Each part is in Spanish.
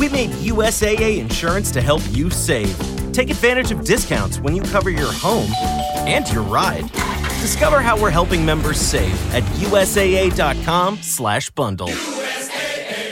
We made USAA insurance to help you save. Take advantage of discounts when you cover your home and your ride. Discover how we're helping members save at usaa.com/bundle.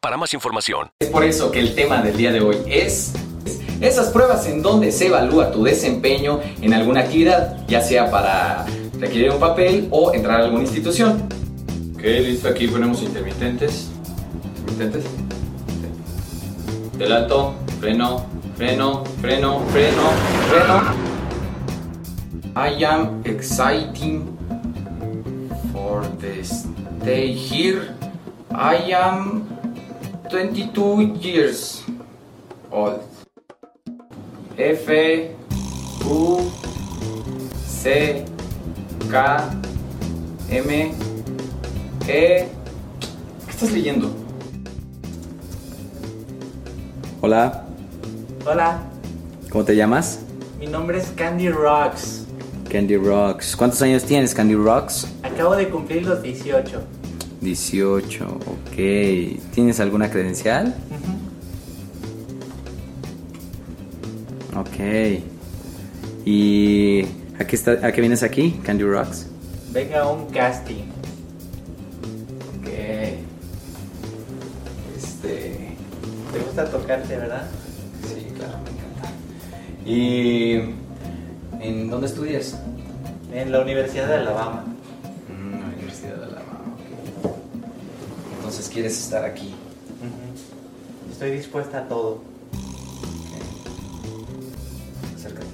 para más información. Es por eso que el tema del día de hoy es esas pruebas en donde se evalúa tu desempeño en alguna actividad, ya sea para requerir un papel o entrar a alguna institución. Ok, listo, aquí ponemos intermitentes. Intermitentes. Del alto, freno, freno, freno, freno, freno. I am exciting for the stay here. I am 22 years old. F U C K M E ¿Qué estás leyendo? Hola, Hola, ¿cómo te llamas? mi nombre es Candy Rocks. Candy Rocks. ¿Cuántos años tienes, Candy Rocks? Acabo de cumplir los 18. 18, ok. ¿Tienes alguna credencial? Ok. ¿Y a qué, está, a qué vienes aquí, Candy Rocks? Venga un casting. Ok. Este. ¿Te gusta tocarte, verdad? Sí, claro, me encanta. ¿Y en dónde estudias? En la Universidad de Alabama. Entonces quieres estar aquí. Estoy dispuesta a todo. Acércate.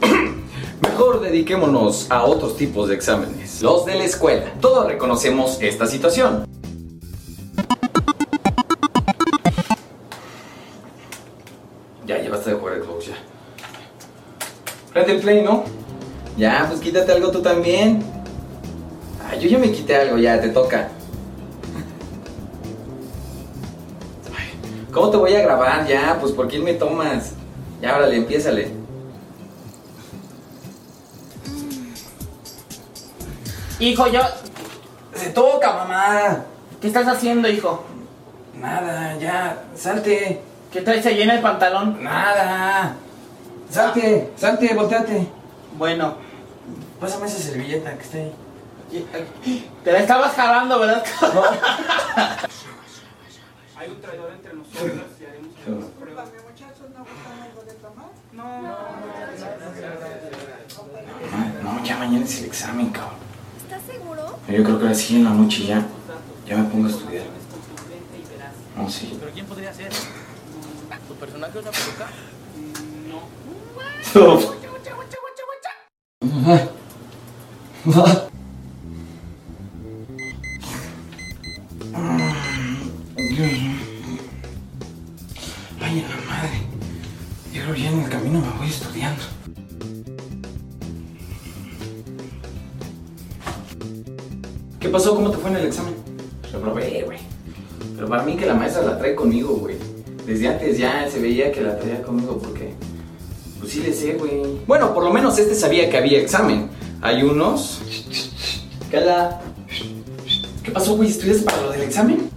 Mejor dediquémonos a otros tipos de exámenes. Los de la escuela. Todos reconocemos esta situación. Ya, ya basta de jugar Xbox, ya. Prende el play, ¿no? Ya, pues quítate algo tú también. Ah, yo ya me quité algo, ya, te toca. Ay, ¿Cómo te voy a grabar? Ya, pues ¿por quién me tomas? Ya, órale, empiézale. Hijo, yo. Se toca, mamá. ¿Qué estás haciendo, hijo? Nada, ya, salte. ¿Qué traes ahí en el pantalón? Nada. Salte, salte, volteate. Bueno, Pásame esa servilleta que está ahí. te la estabas jalando, ¿verdad? Hay un traidor entre nosotros y haremos unas pruebas. No, ya mañana es el examen, cabrón. ¿Estás seguro? Yo creo que ahora sí en la noche ya. Ya me pongo a estudiar. No, sí. ¿Pero quién podría ser? ¿Tu personaje usa peluca? Ay, la madre. Yo creo que ya en el camino me voy estudiando. ¿Qué pasó? ¿Cómo te fue en el examen? Reprobé, güey. Pero para mí que la maestra la trae conmigo, güey. Desde antes ya se veía que la traía conmigo porque... Pues sí le sé, güey. Bueno, por lo menos este sabía que había examen. Hay unos... Cala. ¿Qué pasó, güey? ¿Estudiaste para lo del examen?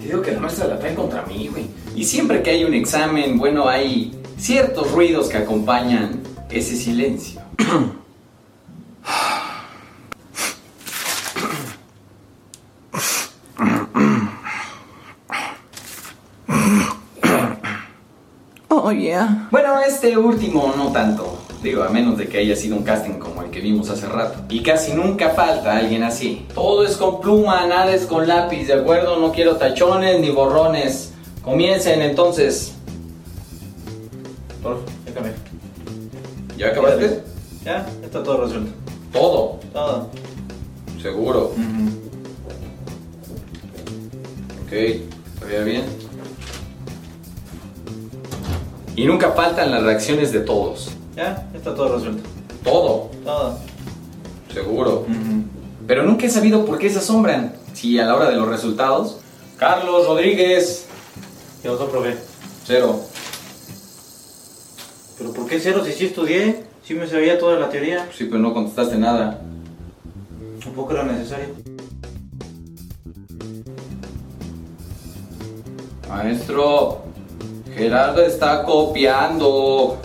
Te digo que la maestra la trae contra mí, güey. Y siempre que hay un examen, bueno, hay ciertos ruidos que acompañan ese silencio. Oh, yeah. Bueno, este último no tanto. Digo, a menos de que haya sido un casting como el que vimos hace rato. Y casi nunca falta alguien así. Todo es con pluma, nada es con lápiz, ¿de acuerdo? No quiero tachones ni borrones. Comiencen entonces. Por, déjame. ¿Ya acabaste? Ya, está todo resuelto. Todo. Todo. Seguro. Ok, ¿estaría bien? Y nunca faltan las reacciones de todos. Ya, está todo resuelto. Todo, Todo. seguro. Pero nunca he sabido por qué se asombran. Si a la hora de los resultados. Carlos Rodríguez, ¿Qué otro probé? cero. ¿Pero por qué cero si sí estudié? Sí me sabía toda la teoría. Sí, pero no contestaste nada. Tampoco era necesario. Maestro, Gerardo está copiando.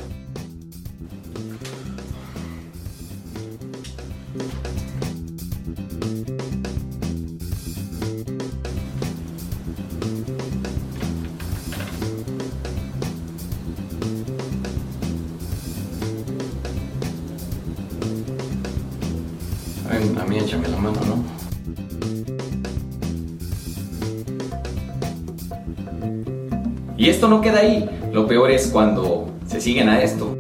Échame la mano, ¿no? Y esto no queda ahí. Lo peor es cuando se siguen a esto.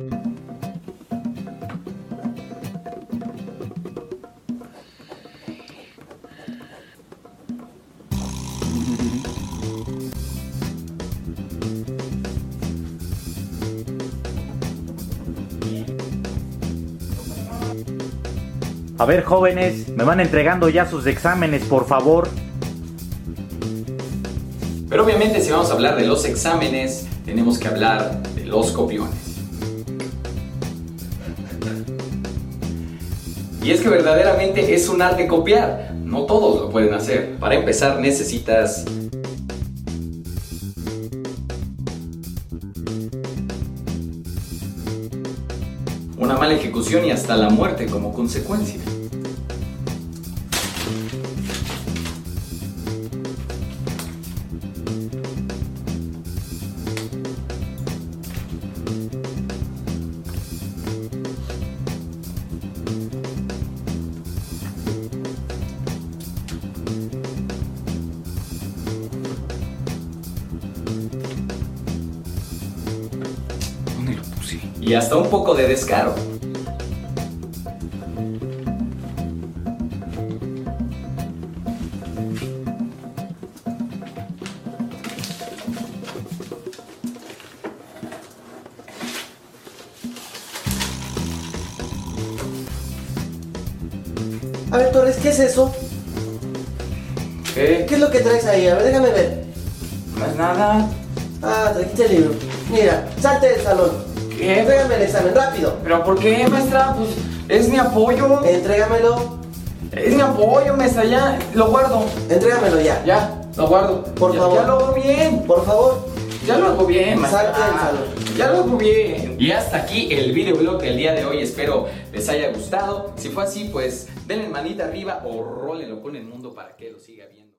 A ver, jóvenes, me van entregando ya sus exámenes, por favor. Pero obviamente si vamos a hablar de los exámenes, tenemos que hablar de los copiones. Y es que verdaderamente es un arte copiar. No todos lo pueden hacer. Para empezar necesitas una mala ejecución y hasta la muerte como consecuencia. Y hasta un poco de descaro. A ver, Torres, ¿qué es eso? ¿Qué? ¿Qué es lo que traes ahí? A ver, déjame ver. No es nada. Ah, trajiste el libro. Mira, salte del salón. ¿Qué? Entrégame el examen, rápido. ¿Pero por qué, maestra? Pues es mi apoyo. Entrégamelo. Es mi apoyo, maestra. Ya lo guardo. Entrégamelo ya. Ya, lo guardo. Por Ya- favor. Ya lo hago bien. Por favor. Ya lo hago bien, maestra. Salte del salón. Ya lo hago bien. Y hasta aquí el videoblog del día de hoy. Espero les haya gustado. Si fue así, pues denle manita arriba o rólenlo con el mundo para que lo siga viendo.